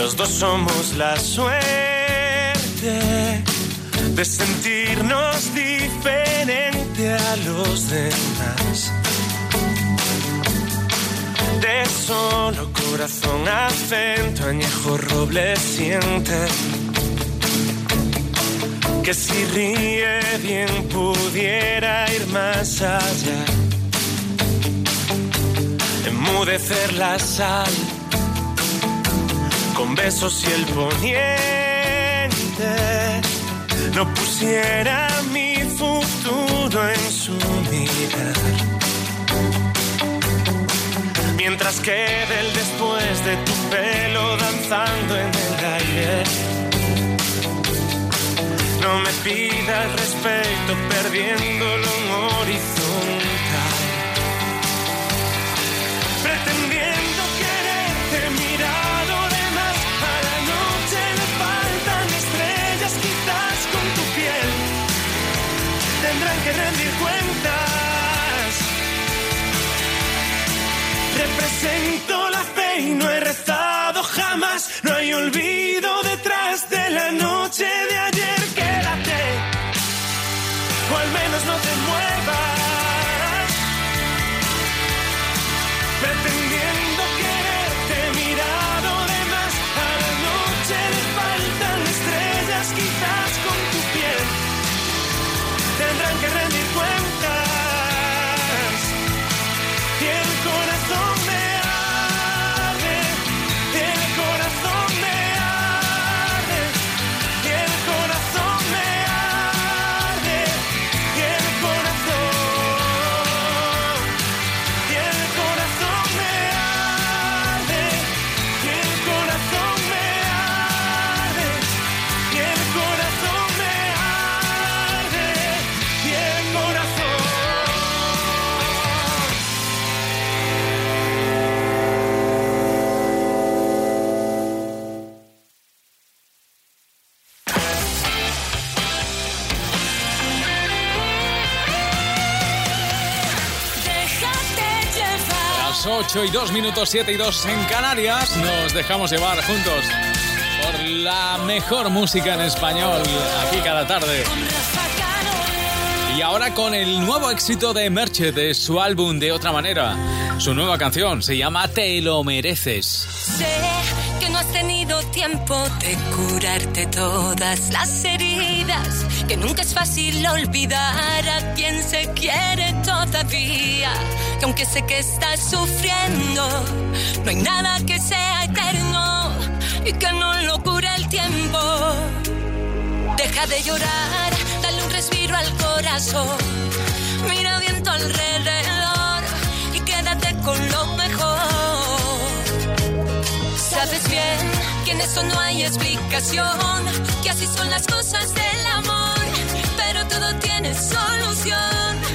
Los dos somos la suerte de sentirnos diferente a los demás. De solo corazón, acento, añejo, roble, siente que si ríe bien pudiera ir más allá. Enmudecer la sal con besos y el poniente no pusiera mi futuro en su mirar. Mientras quede el después de tu pelo danzando en el aire no me pidas respeto perdiéndolo en horizontal. Que rendir cuentas. Represento la fe y no he rezado jamás. No hay olvido y 2 minutos, 7 y 2 en Canarias. Nos dejamos llevar juntos por la mejor música en español aquí cada tarde. Y ahora con el nuevo éxito de Merche de su álbum De Otra Manera. Su nueva canción se llama Te lo mereces. Sé que no has tenido tiempo de curarte todas las heridas, que nunca es fácil olvidar a quien se quiere todavía que aunque sé que estás sufriendo, no hay nada que sea eterno y que no lo cure el tiempo. Deja de llorar, dale un respiro al corazón, mira bien tu alrededor y quédate con lo mejor. Sabes bien que en eso no hay explicación, que así son las cosas del amor, pero todo tiene solución.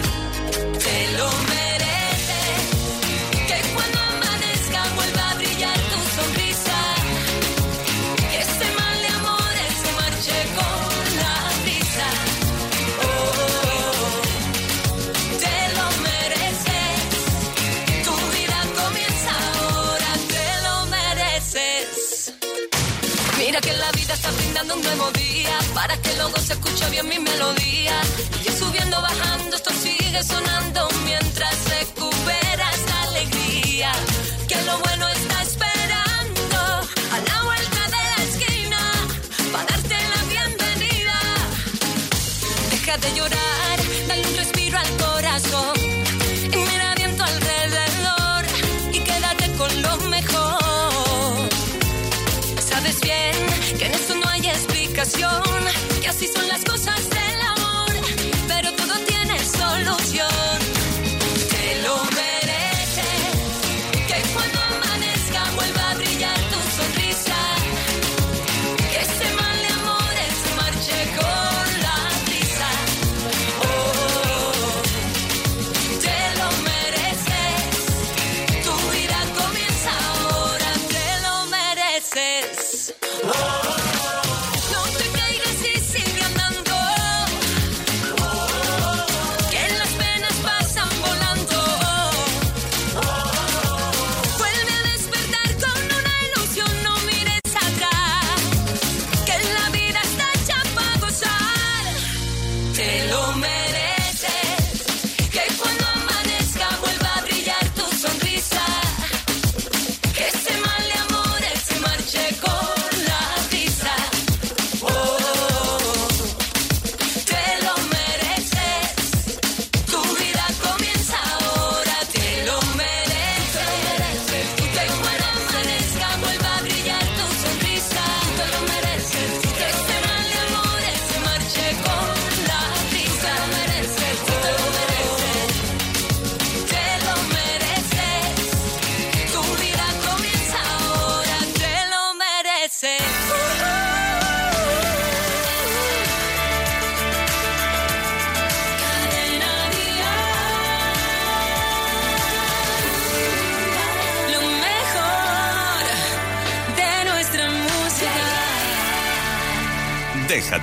Que la vida está brindando un nuevo día para que luego se escuche bien mi melodía. Y subiendo, bajando, esto sigue sonando mientras recupera esta alegría. Que lo bueno explicación, que así son las cosas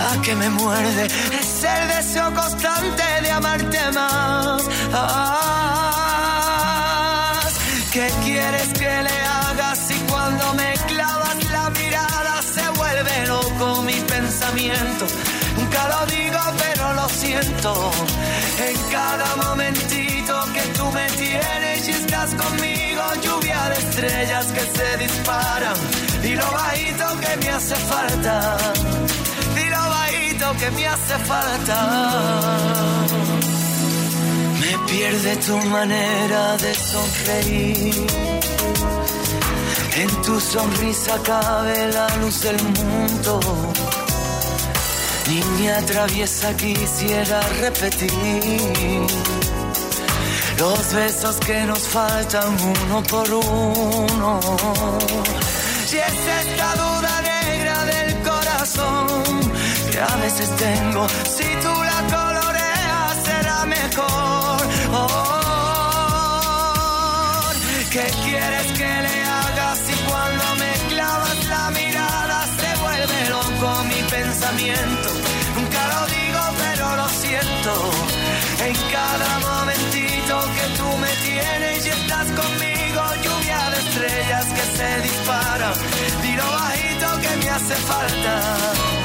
la que me muerde. Es el deseo constante de amarte más. ¿Qué quieres que le haga si cuando me clavas la mirada se vuelve loco mi pensamiento? Nunca lo digo, pero lo siento. En cada momentito que tú me tienes y estás conmigo, lluvia de estrellas que se disparan. Y lo bajito que me hace falta. Y que me hace falta. Me pierde tu manera de sonreír. En tu sonrisa cabe la luz del mundo Niña traviesa quisiera repetir los besos que nos faltan uno por uno. Si es esta a veces tengo, si tú la coloreas será mejor. Oh, ¿Qué quieres que le haga si cuando me clavas la mirada se vuelve loco mi pensamiento? Nunca lo digo, pero lo siento. En cada momentito que tú me tienes y estás conmigo, lluvia de estrellas que se disparan. Tiro bajito que me hace falta.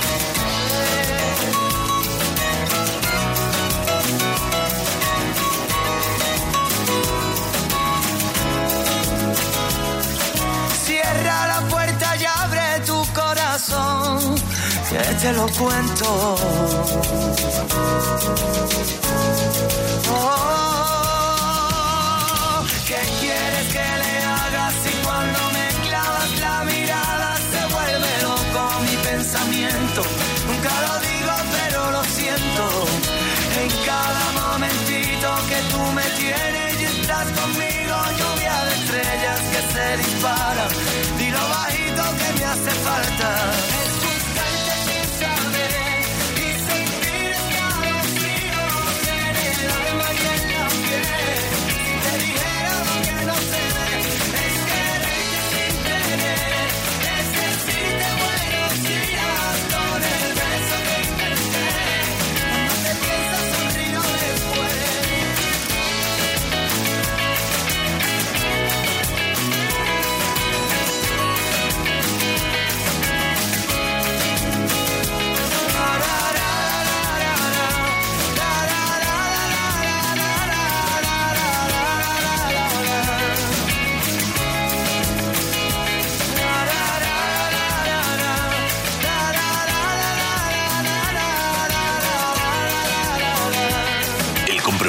Que te lo cuento. Oh, ¿Qué quieres que le haga si cuando me clavas la mirada se vuelve loco mi pensamiento? Nunca lo digo, pero lo siento. En cada momentito que tú me tienes y estás conmigo, lluvia de estrellas que se disparan. Dilo bajito que me hace falta.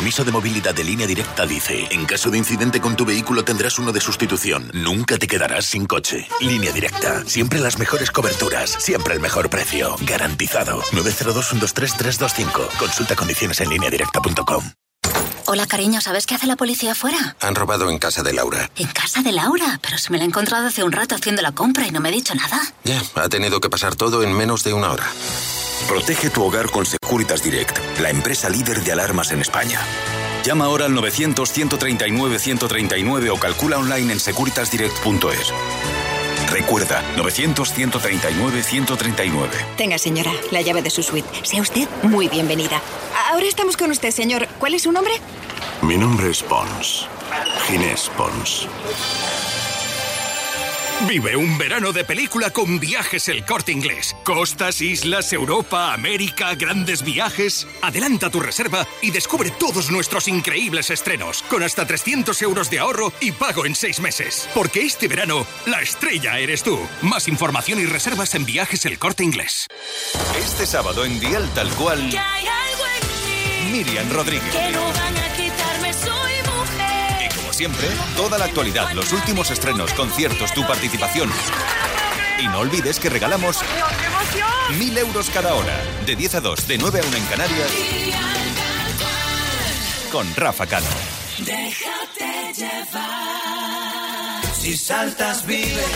Compromiso de movilidad de línea directa dice, en caso de incidente con tu vehículo tendrás uno de sustitución. Nunca te quedarás sin coche. Línea directa. Siempre las mejores coberturas. Siempre el mejor precio. Garantizado. 902-123-325. Consulta condiciones en lineadirecta.com. Hola, cariño, ¿sabes qué hace la policía afuera? Han robado en casa de Laura. En casa de Laura, pero se me la he encontrado hace un rato haciendo la compra y no me ha dicho nada. Ya, ha tenido que pasar todo en menos de una hora. Protege tu hogar con Securitas Direct, la empresa líder de alarmas en España. Llama ahora al 900-139-139 o calcula online en securitasdirect.es. Recuerda, 900-139-139. Tenga, señora, la llave de su suite. Sea usted muy bienvenida. Ahora estamos con usted, señor. ¿Cuál es su nombre? Mi nombre es Pons. Ginés Pons. Vive un verano de película con viajes el corte inglés. Costas, islas, Europa, América, grandes viajes. Adelanta tu reserva y descubre todos nuestros increíbles estrenos, con hasta 300 euros de ahorro y pago en seis meses. Porque este verano, la estrella eres tú. Más información y reservas en viajes el corte inglés. Este sábado en Dial Tal Cual, Que hay algo en mí Miriam Rodríguez. que no van a siempre, toda la actualidad, los últimos estrenos, conciertos, tu participación. Y no olvides que regalamos mil euros cada hora. De 10 a 2, de 9 a 1 en Canarias. con Rafa Cano. Déjate llevar. Si saltas.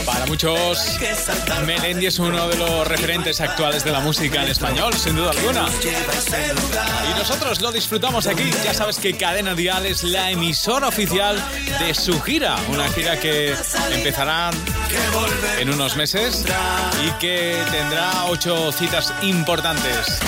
Para muchos, Melendi es uno de los referentes actuales de la música en español, sin duda alguna. Y nosotros lo disfrutamos aquí. Ya sabes que Cadena Dial es la emisora oficial de su gira. Una gira que empezará en unos meses y que tendrá ocho citas importantes.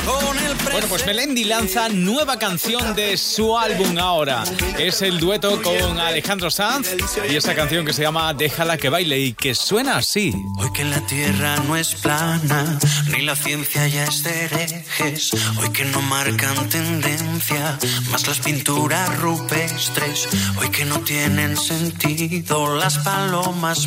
Bueno, pues Melendi lanza nueva canción de su álbum ahora. Es el dueto con Alejandro Sanz y esa canción que se llama Déjala que baile y que suena así. Hoy que la tierra no es plana, ni la ciencia ya es de herejes. Hoy que no marcan tendencia, más las pinturas rupestres. Hoy que no tienen sentido las palomas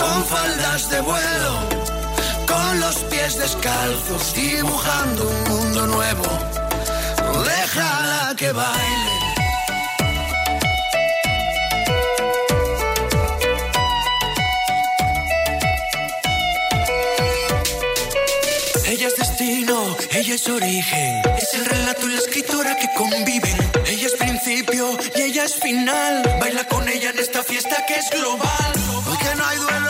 con faldas de vuelo, con los pies descalzos, dibujando un mundo nuevo. Déjala que baile. Ella es destino, ella es origen. Es el relato y la escritora que conviven. Ella es principio y ella es final. Baila con ella en esta fiesta que es global. Hoy que no hay duelos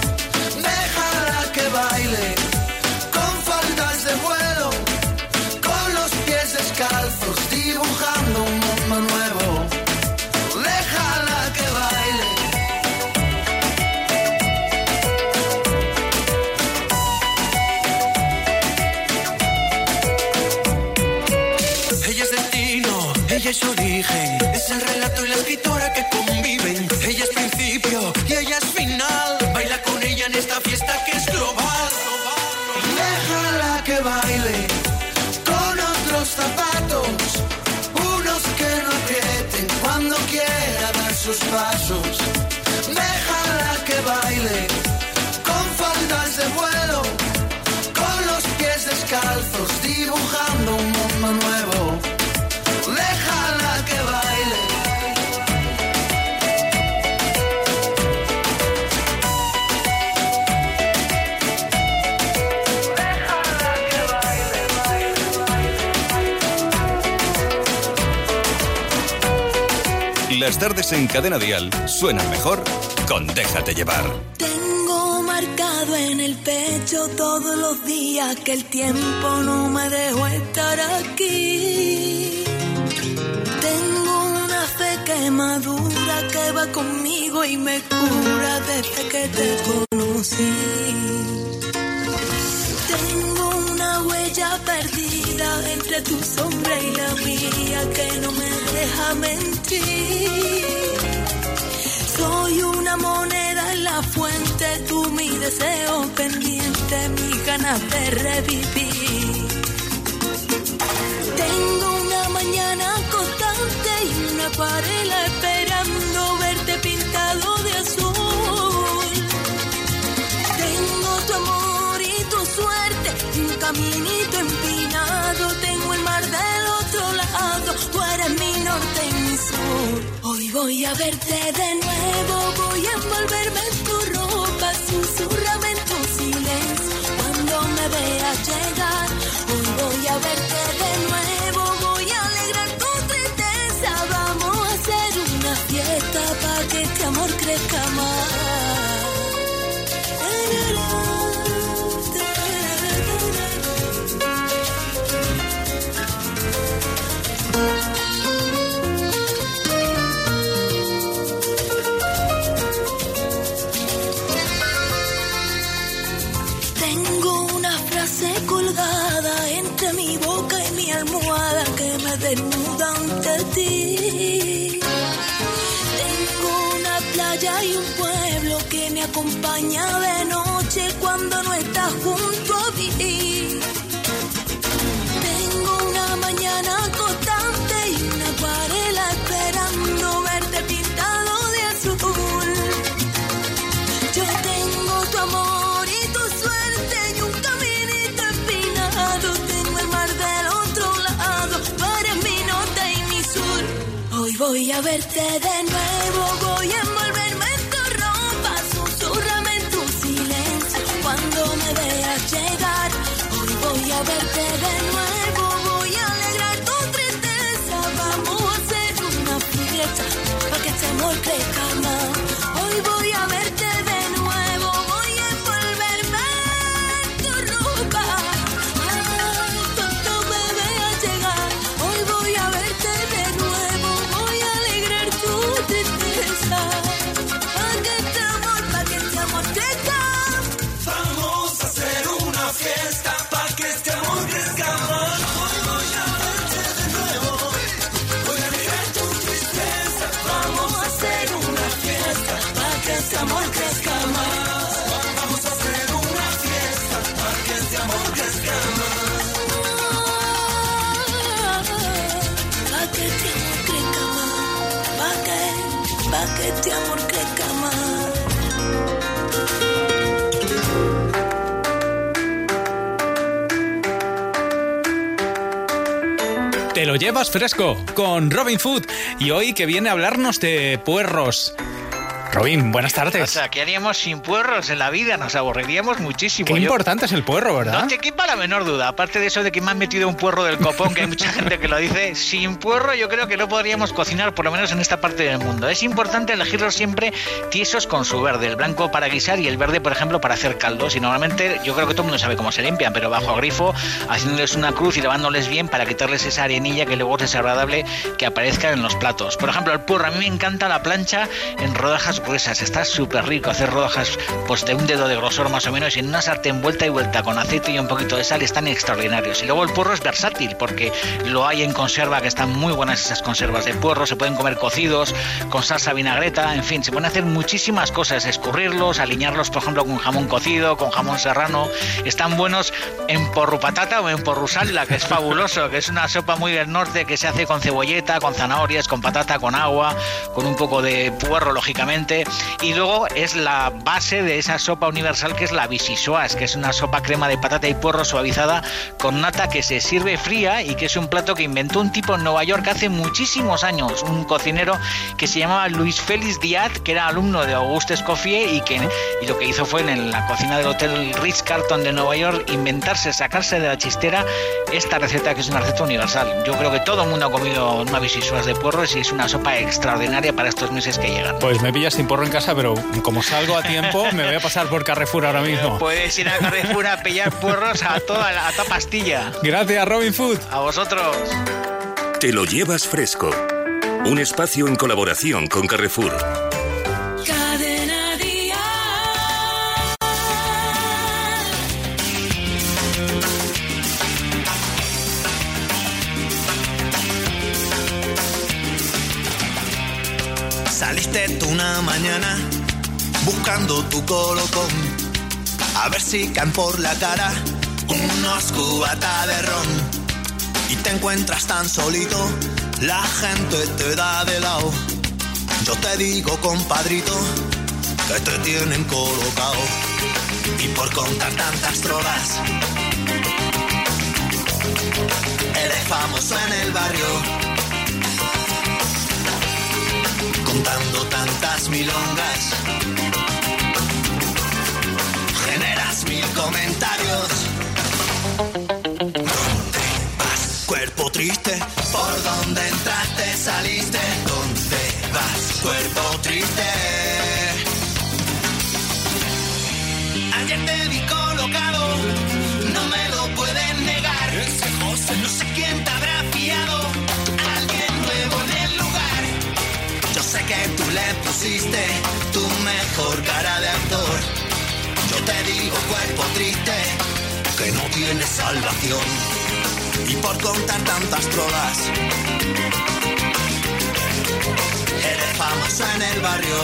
Con faldas de vuelo, con los pies descalzos, dibujando un mundo nuevo. Déjala que baile. Ella es destino, ella es origen. Es el relato y la escritora que conviven. Ella es principio y ella es final. Baila con ella en esta fiesta que es global. Zapatos, unos que no aprieten cuando quiera dar sus pasos. Déjala que baile con faldas de vuelo, con los pies descalzos, dibujando Las tardes en Cadena Dial suenan mejor con Déjate llevar. Tengo marcado en el pecho todos los días que el tiempo no me dejó estar aquí. Tengo una fe que madura que va conmigo y me cura desde que te conocí. Entre tu sombra y la mía que no me deja mentir. Soy una moneda en la fuente, tú mi deseo pendiente, mis ganas de revivir. Tengo una mañana constante y una acuarela esperando verte pintado de azul. Tengo tu amor y tu suerte un caminito voy a verte de nuevo, voy a envolverme en tu ropa, susurrame en tu silencio cuando me veas llegar. Hoy voy a verte acompaña de noche cuando no estás junto a mí. Tengo una mañana constante y una acuarela esperando verte pintado de azul. Yo tengo tu amor y tu suerte y un caminito empinado. Tengo el mar del otro lado, eres mi norte y mi sur. Hoy voy a verte de nuevo, voy a envolverme llegar. Hoy voy a verte de nuevo, voy a alegrar tu tristeza, vamos a hacer una fiesta para que este amor crezca lo llevas fresco con Robin Food y hoy que viene a hablarnos de puerros. Robin, buenas O tardes. sea, ¿qué haríamos sin puerros en la vida? Nos aburriríamos muchísimo. Qué Yo- importante es el puerro, ¿verdad? No te quepa la menor duda. Aparte de eso de que me han metido un puerro del copón, que hay mucha gente que lo dice, sin puerro yo creo que no podríamos cocinar, por lo menos en esta parte del mundo. Es importante elegirlos siempre tiesos con su verde, el blanco para guisar y el verde, por ejemplo, para hacer caldos. Y normalmente yo creo que todo el mundo sabe cómo se limpian, pero bajo grifo, haciéndoles una cruz y lavándoles bien para quitarles esa arenilla que luego es desagradable que aparezca en los platos. Por ejemplo, el puerro, a mí me encanta la plancha en rodajas gruesas. Está súper rico hacer rodajas pues de un dedo de grosor más o menos y en una sartén vuelta y vuelta con aceite y un poquito de sal están extraordinarios. Y luego el puerro es versátil porque lo hay en conserva que están muy buenas esas conservas de puerro, se pueden comer cocidos, con salsa vinagreta, en fin, se pueden hacer muchísimas cosas, escurrirlos, aliñarlos por ejemplo con jamón cocido, con jamón serrano, están buenos en porru patata o en porru salda, que es fabuloso, que es una sopa muy del norte que se hace con cebolleta, con zanahorias, con patata, con agua, con un poco de puerro lógicamente, y luego es la base de esa sopa universal que es la bisisoas, que es una sopa crema de patata y puerro suavizada con nata que se sirve fría y que es un plato que inventó un tipo en Nueva York hace muchísimos años, un cocinero que se llamaba Luis Félix Díaz, que era alumno de Auguste Escoffier y que y lo que hizo fue en la cocina del hotel Ritz Carlton de Nueva York inventarse, sacarse de la chistera esta receta que es una receta universal. Yo creo que todo el mundo ha comido una bisisoas de puerro y es una sopa extraordinaria para estos meses que llegan. Pues me pillas sin porro en casa, pero como salgo a tiempo, me voy a pasar por Carrefour ahora mismo. Puedes ir a Carrefour a pillar puerros a toda, a toda pastilla. Gracias, Robin Food. A vosotros. Te lo llevas fresco. Un espacio en colaboración con Carrefour. Tú una mañana buscando tu colocón. A ver si caen por la cara unos cubatas de ron. Y te encuentras tan solito, la gente te da de lado. Yo te digo, compadrito, que te tienen colocado. Y por contar tantas drogas, eres famoso en el barrio. Tantas milongas. Generas mil comentarios. Tienes salvación. Y por contar tantas trolas, eres famosa en el barrio.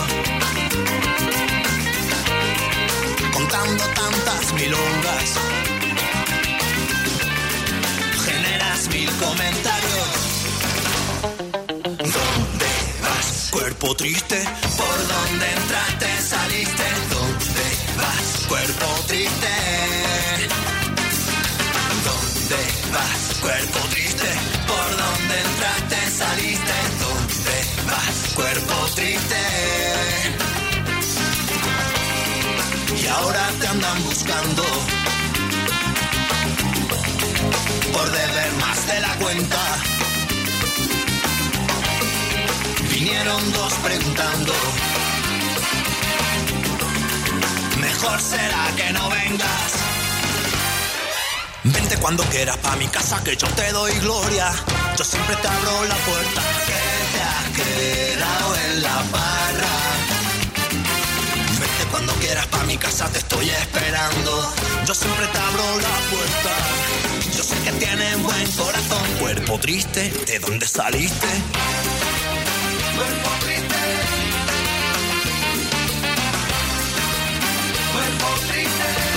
Contando tantas milongas, generas mil comentarios. ¿Dónde vas? Cuerpo triste, por dónde entraste, saliste. ¿Dónde vas? Cuerpo triste. ¿Dónde vas? Cuerpo triste, por dónde entraste, saliste. ¿Dónde vas? Cuerpo triste. Y ahora te andan buscando por deber más de la cuenta. Vinieron dos preguntando. Mejor será que no vengas. Vente cuando quieras pa' mi casa que yo te doy gloria. Yo siempre te abro la puerta que te has quedado en la barra. Vente cuando quieras pa' mi casa te estoy esperando. Yo siempre te abro la puerta. Yo sé que tienes buen corazón. Cuerpo triste, ¿de dónde saliste? Cuerpo triste. Cuerpo triste.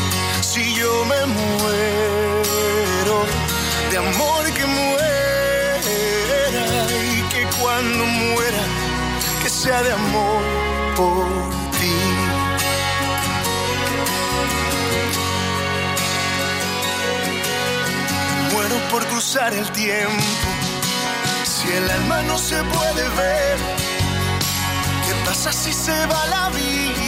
yo me muero, de amor que muera y que cuando muera, que sea de amor por ti. Muero por cruzar el tiempo, si el alma no se puede ver. ¿Qué pasa si se va la vida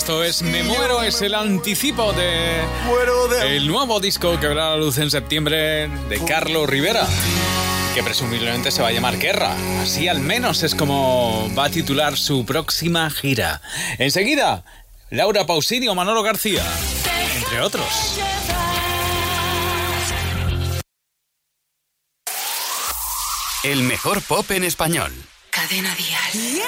Esto es Me Muero, es el anticipo de el nuevo disco que verá la luz en septiembre de Carlos Rivera, que presumiblemente se va a llamar Guerra. Así al menos es como va a titular su próxima gira. Enseguida, Laura Pausini o Manolo García, entre otros. El mejor pop en español. Cadena Dial.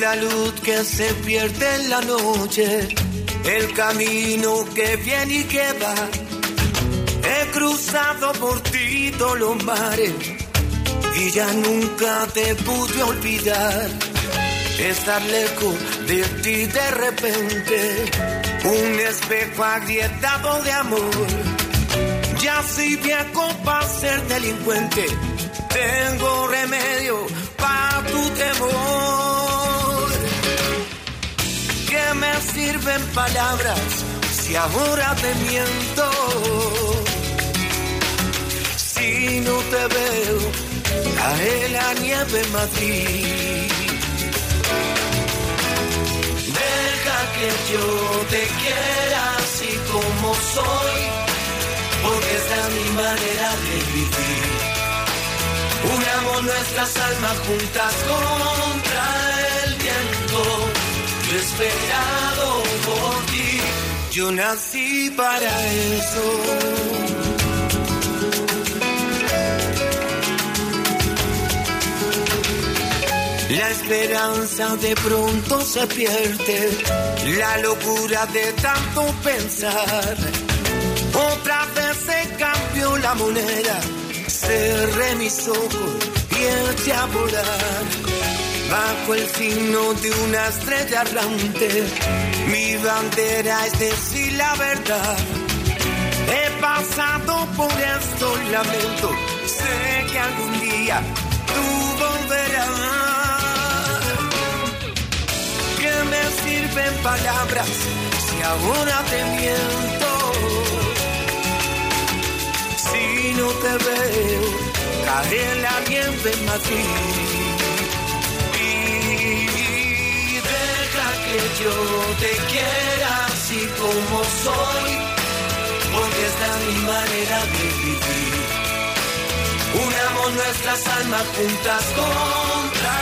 La luz que se pierde en la noche, el camino que viene y que va. He cruzado por ti todos los mares y ya nunca te pude olvidar. Estar lejos de ti de repente, un espejo agrietado de amor. Ya soy viejo para ser delincuente, tengo remedio para tu temor. ¿Qué me sirven palabras si ahora te miento? Si no te veo, cae la nieve en. Deja que yo te quiera así como soy, porque esta es mi manera de vivir. Unamos nuestras almas juntas contra el viento. Esperado por ti, yo nací para eso. La esperanza de pronto se pierde, la locura de tanto pensar. Otra vez se cambió la moneda, cerré mis ojos y eché a volar. Bajo el signo de una estrella errante, mi bandera es decir la verdad. He pasado por estos lamentos, sé que algún día tú volverás. ¿Qué me sirven palabras si ahora te miento? Si no te veo, cae la nieve en Madrid. Yo te quiera así como soy, porque esta es mi manera de vivir. Unamos nuestras almas juntas contra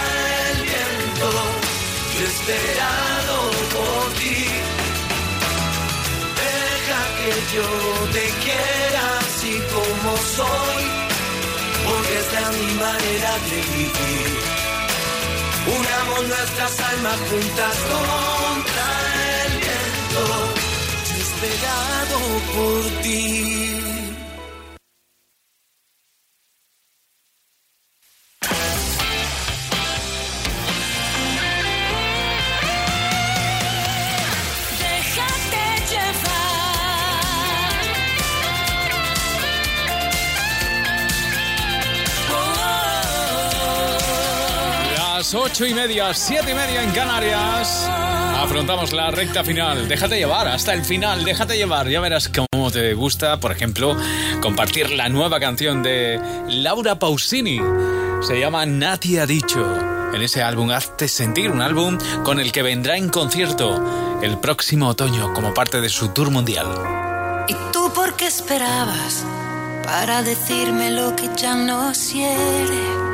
el viento, desesperado por ti. Deja que yo te quiera así como soy, porque esta es mi manera de vivir. Unamos nuestras almas juntas contra el viento, desesperado por ti. Las ocho y media, siete y media en Canarias. Afrontamos la recta final. Déjate llevar hasta el final, déjate llevar. Ya verás cómo te gusta, por ejemplo, compartir la nueva canción de Laura Pausini. Se llama Nati ha dicho. En ese álbum Hazte Sentir, un álbum con el que vendrá en concierto el próximo otoño como parte de su tour mundial. ¿Y tú por qué esperabas para decirme lo que ya no quiere?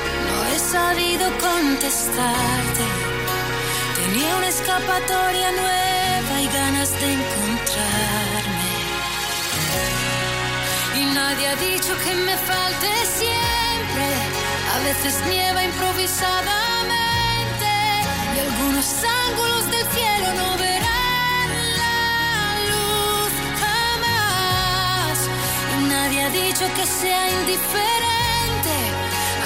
sabido contestarte. Tenía una escapatoria nueva y ganas de encontrarme. Y nadie ha dicho que me falte siempre. A veces nieva improvisadamente y algunos ángulos del cielo no verán la luz jamás. Y nadie ha dicho que sea indiferente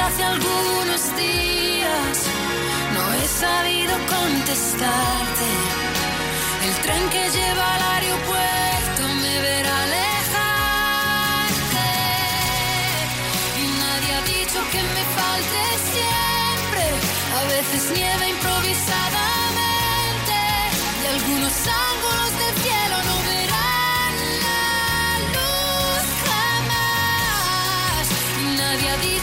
Hace algunos días no he sabido contestarte. El tren que lleva al aeropuerto me verá alejarte. Y nadie ha dicho que me falte siempre. A veces nieve improvisadamente. Y algunos ángulos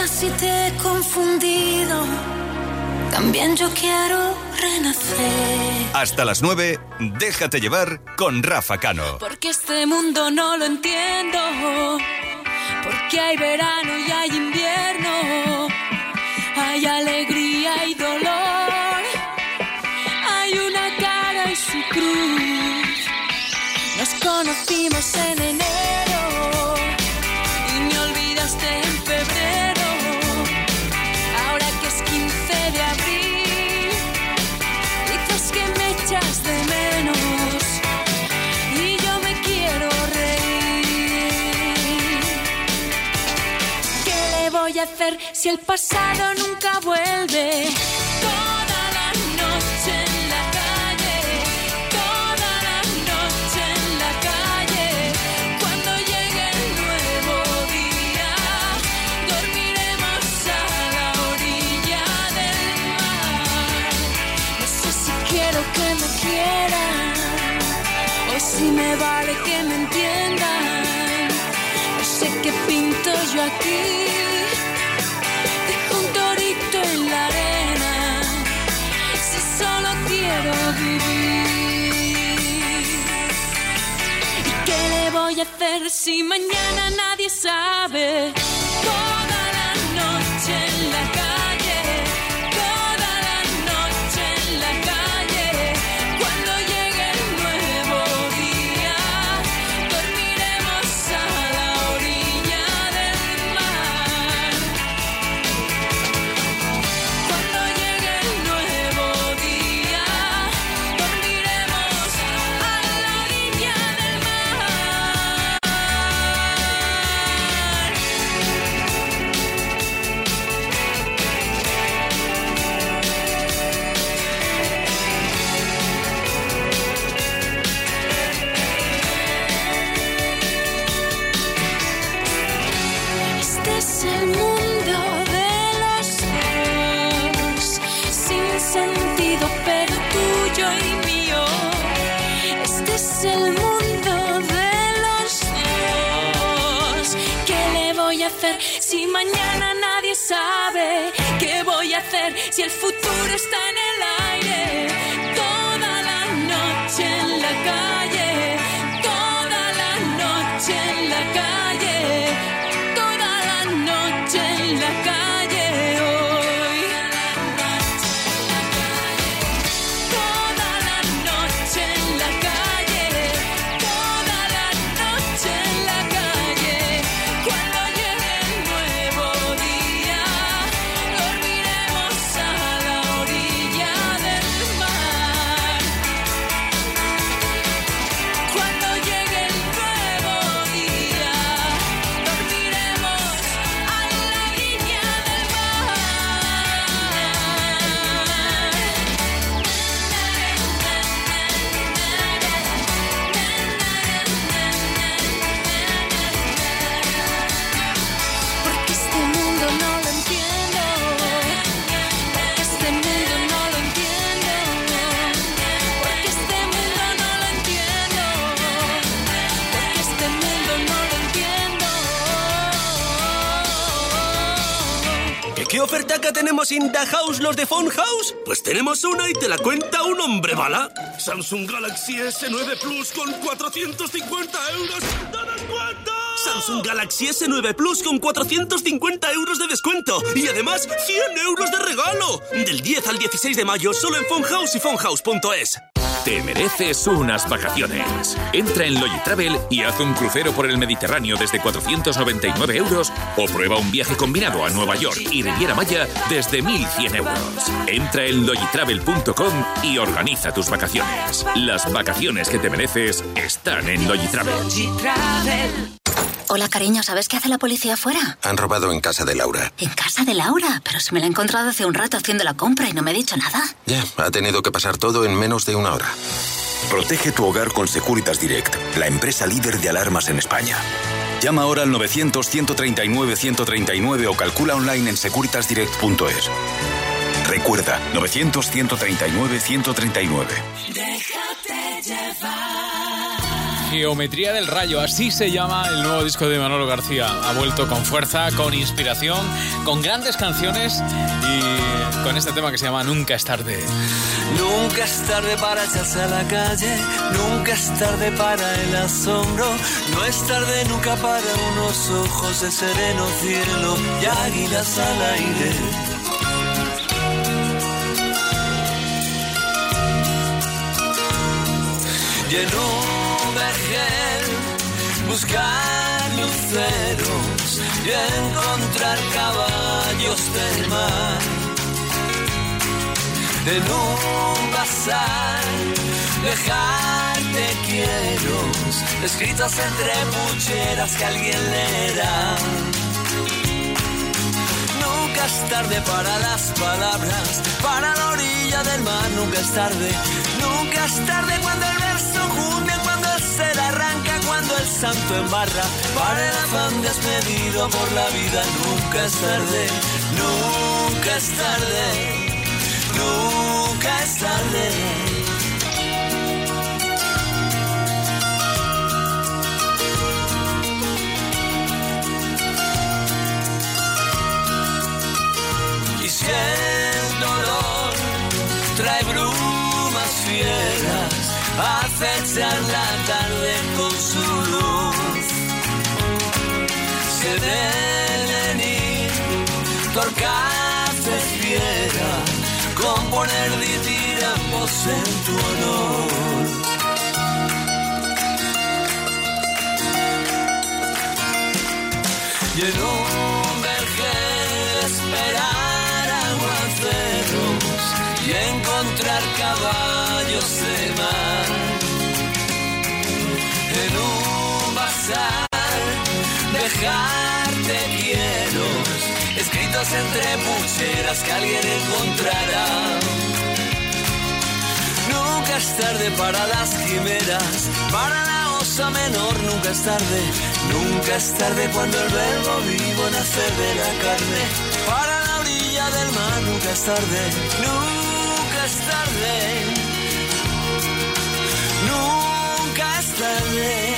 Perdona si te he confundido. También yo quiero renacer. Hasta las 9, déjate llevar con Rafa Cano. Porque este mundo no lo entiendo. Porque hay verano y hay invierno. Hay alegría y dolor. Hay una cara y su cruz. Nos conocimos en enero. Hacer si el pasado nunca vuelve? Toda la noche en la calle, toda la noche en la calle. Cuando llegue el nuevo día, dormiremos a la orilla del mar. No sé si quiero que me quieran o si me vale que me entiendan. No sé qué pinto yo aquí. Quiero vivir. ¿Y qué le voy a hacer si mañana nadie sabe? Sabe? ¿Qué voy a hacer si el futuro está en el aire? Tenemos en The House los de Phone House? Pues tenemos una y te la cuenta un hombre bala. Samsung Galaxy S9 Plus con 450 euros de descuento. Samsung Galaxy S9 Plus con 450 euros de descuento y además 100 euros de regalo. Del 10 al 16 de mayo solo en House y Phonehouse.es. Te mereces unas vacaciones. Entra en Logitravel y haz un crucero por el Mediterráneo desde 499 euros o prueba un viaje combinado a Nueva York y Riviera Maya desde 1.100 euros. Entra en logitravel.com y organiza tus vacaciones. Las vacaciones que te mereces están en Logitravel. Hola, cariño, ¿sabes qué hace la policía afuera? Han robado en casa de Laura. ¿En casa de Laura? Pero si me la he encontrado hace un rato haciendo la compra y no me ha dicho nada. Ya, ha tenido que pasar todo en menos de una hora. Protege tu hogar con Securitas Direct, la empresa líder de alarmas en España. Llama ahora al 900-139-139 o calcula online en securitasdirect.es. Recuerda, 900-139-139. Déjate llevar. Geometría del Rayo, así se llama el nuevo disco de Manolo García. Ha vuelto con fuerza, con inspiración, con grandes canciones y con este tema que se llama Nunca es tarde. Nunca es tarde para echarse a la calle, nunca es tarde para el asombro, no es tarde nunca para unos ojos de sereno cielo y águilas al aire. Y buscar luceros y encontrar caballos del mar. En un bazar dejarte quiero escritos entre pucheras que alguien leerá. Nunca es tarde para las palabras para la orilla del mar nunca es tarde. Nunca es tarde cuando el verso junte cuando el ser arranca cuando el santo embarra para el afán despedido por la vida nunca es tarde nunca es tarde nunca es tarde. Si el dolor trae acechan la tarde con su luz. Se deben ir torcaces fieras componer ditiramos en tu honor. Y en un vergel esperar aguaceros y encontrar caballos dejarte quiero escritos entre pucheras que alguien encontrará. Nunca es tarde para las quimeras, para la osa menor, nunca es tarde, nunca es tarde cuando el verbo vivo nace de la carne. Para la orilla del mar, nunca es tarde, nunca es tarde, nunca es tarde.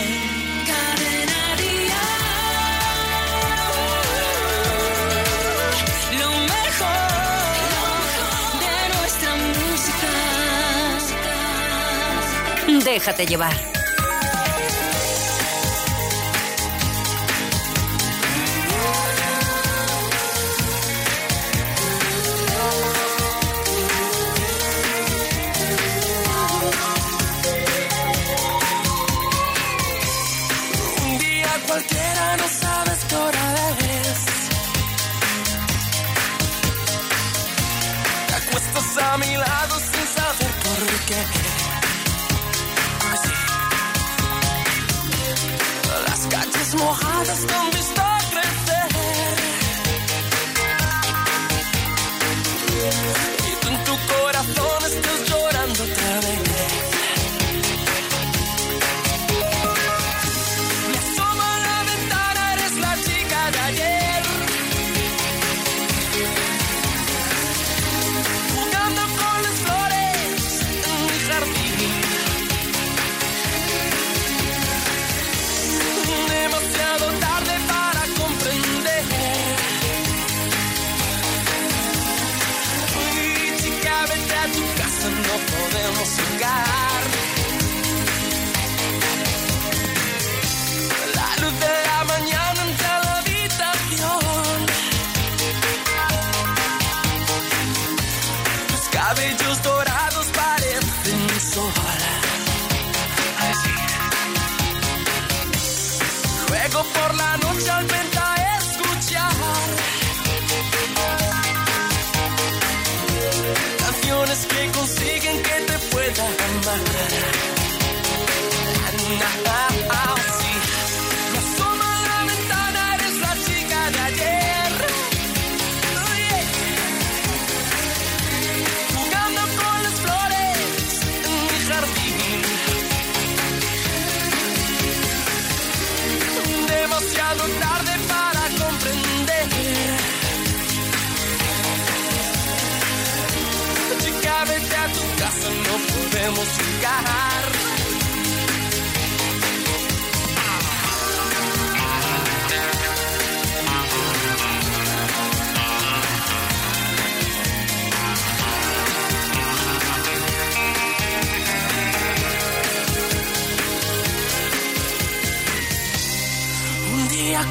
Déjate llevar. more hard to.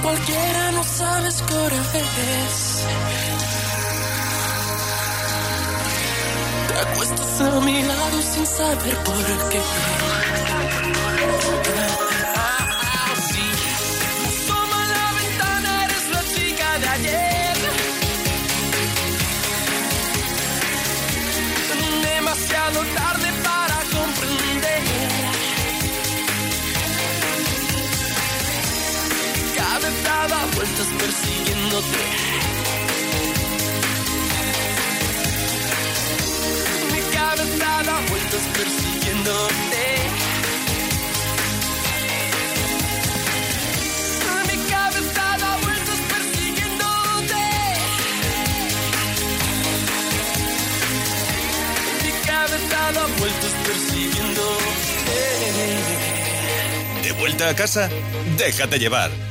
Cualquiera no sabes qué hora. Te acuestas a mi lado sin saber por qué. Demasiado tarde. vueltas persiguiéndote. Mi vueltas persiguiéndote. De vuelta a casa, déjate llevar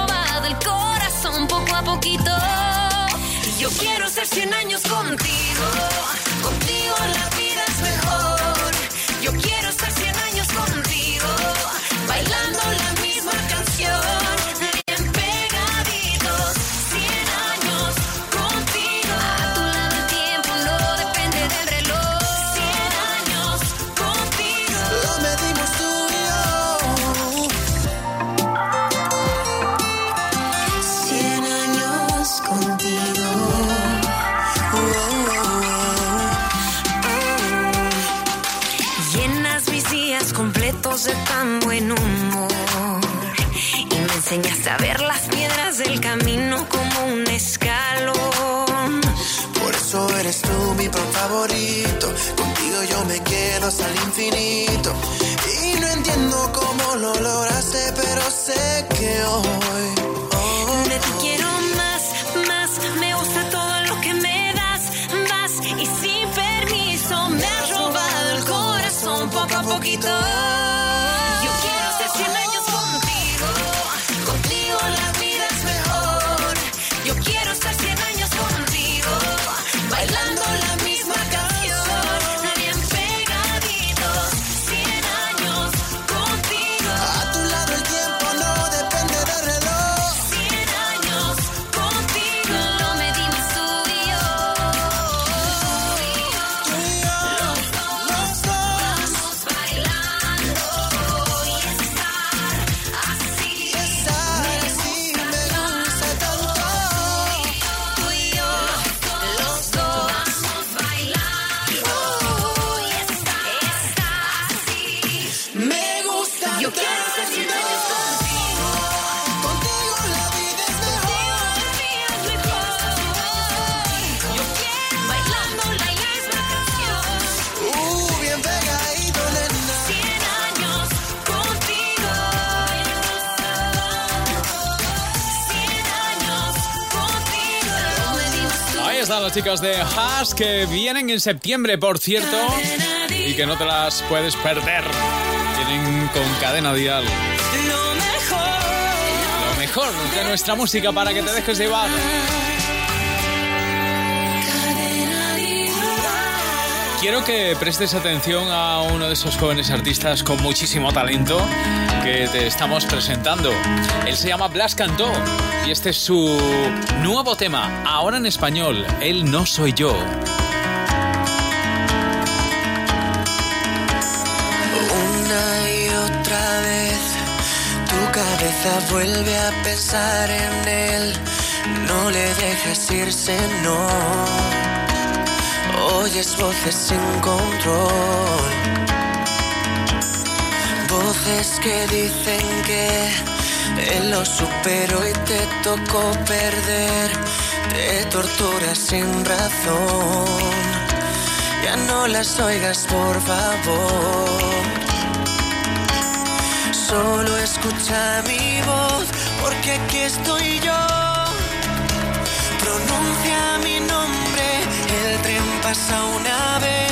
corazón poco a poquito. Y yo quiero ser 100 años contigo, contigo en la vida. Están los chicos de Haas que vienen en septiembre, por cierto, y que no te las puedes perder. Vienen con cadena dial. Lo mejor de nuestra música para que te dejes llevar. Quiero que prestes atención a uno de esos jóvenes artistas con muchísimo talento que te estamos presentando. Él se llama Blas Cantó y este es su nuevo tema, ahora en español, Él no soy yo. Una y otra vez tu cabeza vuelve a pensar en él. No le dejes irse, no. Oyes voces sin control. Voces que dicen que lo superó y te tocó perder. Te torturas sin razón. Ya no las oigas, por favor. Solo escucha mi voz, porque aquí estoy yo. Pronuncia mi nombre, el tren pasa una vez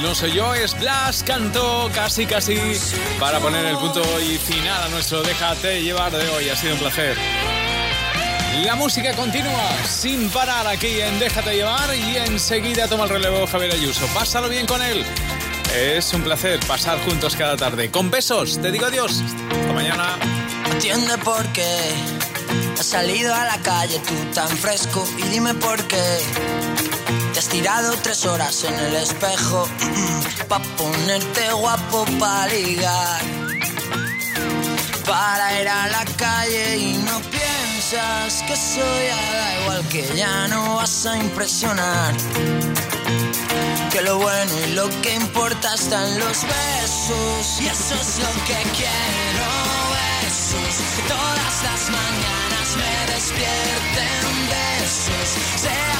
no soy yo, es Blas Cantó, casi casi para poner el punto y final a nuestro Déjate llevar de hoy. Ha sido un placer. La música continúa sin parar aquí en Déjate llevar y enseguida toma el relevo Javier Ayuso. Pásalo bien con él. Es un placer pasar juntos cada tarde. Con besos, te digo adiós. Hasta mañana. Entiende por qué has salido a la calle tú tan fresco y dime por qué te has tirado tres horas en el espejo pa ponerte guapo pa ligar, para ir a la calle y no piensas que soy da igual que ya no vas a impresionar. Que lo bueno y lo que importa están los besos y eso es lo que quiero besos. Todas las mañanas me despierten besos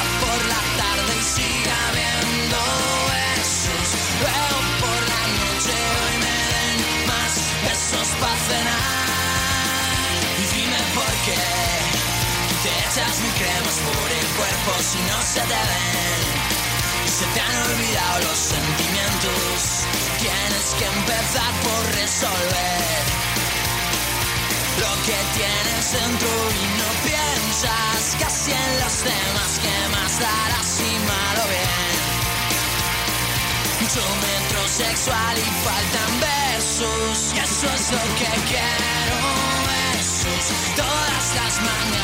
pasará. Dime por qué te echas mil cremas por el cuerpo si no se te ven. Y se te han olvidado los sentimientos. Tienes que empezar por resolver lo que tienes dentro y no piensas casi en los temas que más darás si malo bien. Mucho metro sexual y faltan ver besos y eso es lo que quiero besos. Todas las mañanas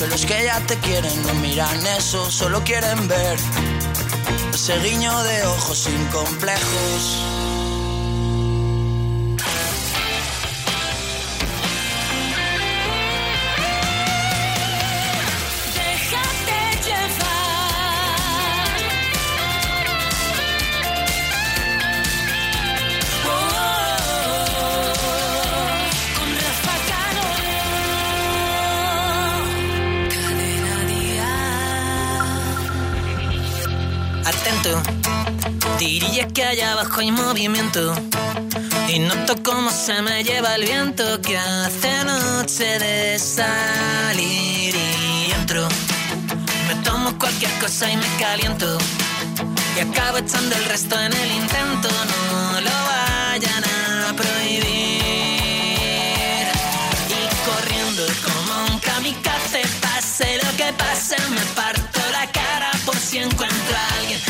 Que los que ya te quieren no miran eso Solo quieren ver ese guiño de ojos sin complejos que allá abajo hay movimiento. Y noto cómo se me lleva el viento que hace noche de salir y entro. Me tomo cualquier cosa y me caliento. Y acabo echando el resto en el intento. No lo vayan a prohibir. Y corriendo como un kamikaze, pase lo que pase, me parto la cara por si encuentro a alguien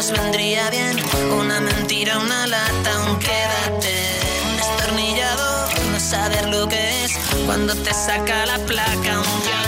nos vendría bien. Una mentira, una lata, un quédate un destornillador, no saber lo que es. Cuando te saca la placa, un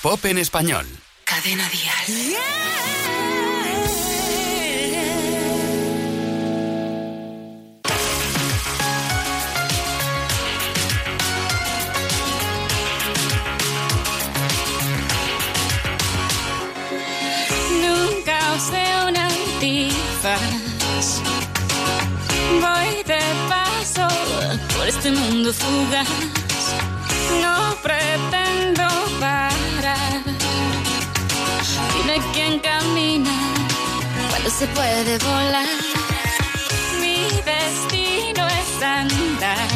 pop en español. Cadena Dial. Nunca os veo una antifaz. Voy de paso por este mundo fugaz. No pretendo quien camina cuando se puede volar. Mi destino es andar.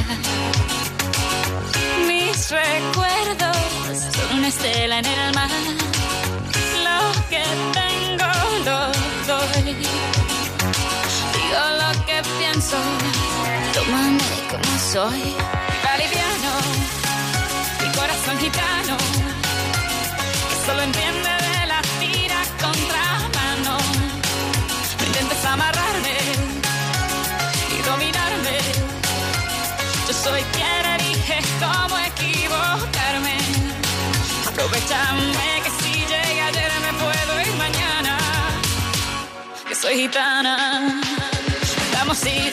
Mis recuerdos son una estela en el mar. Lo que tengo lo doy. Digo lo que pienso, tómame como soy. Valiviano, mi corazón gitano, solo entiende Aprovechame que si llega ayer me puedo ir mañana, que soy gitana. Estamos y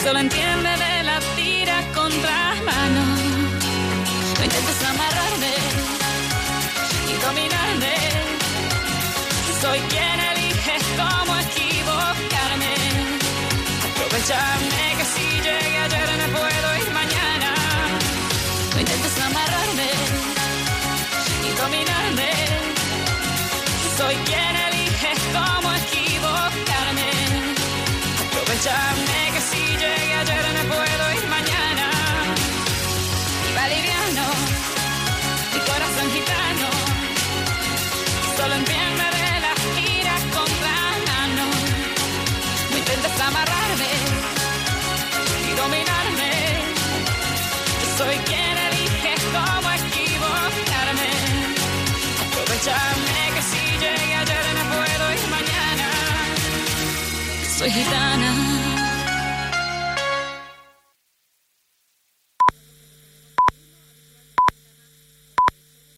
solo entiende.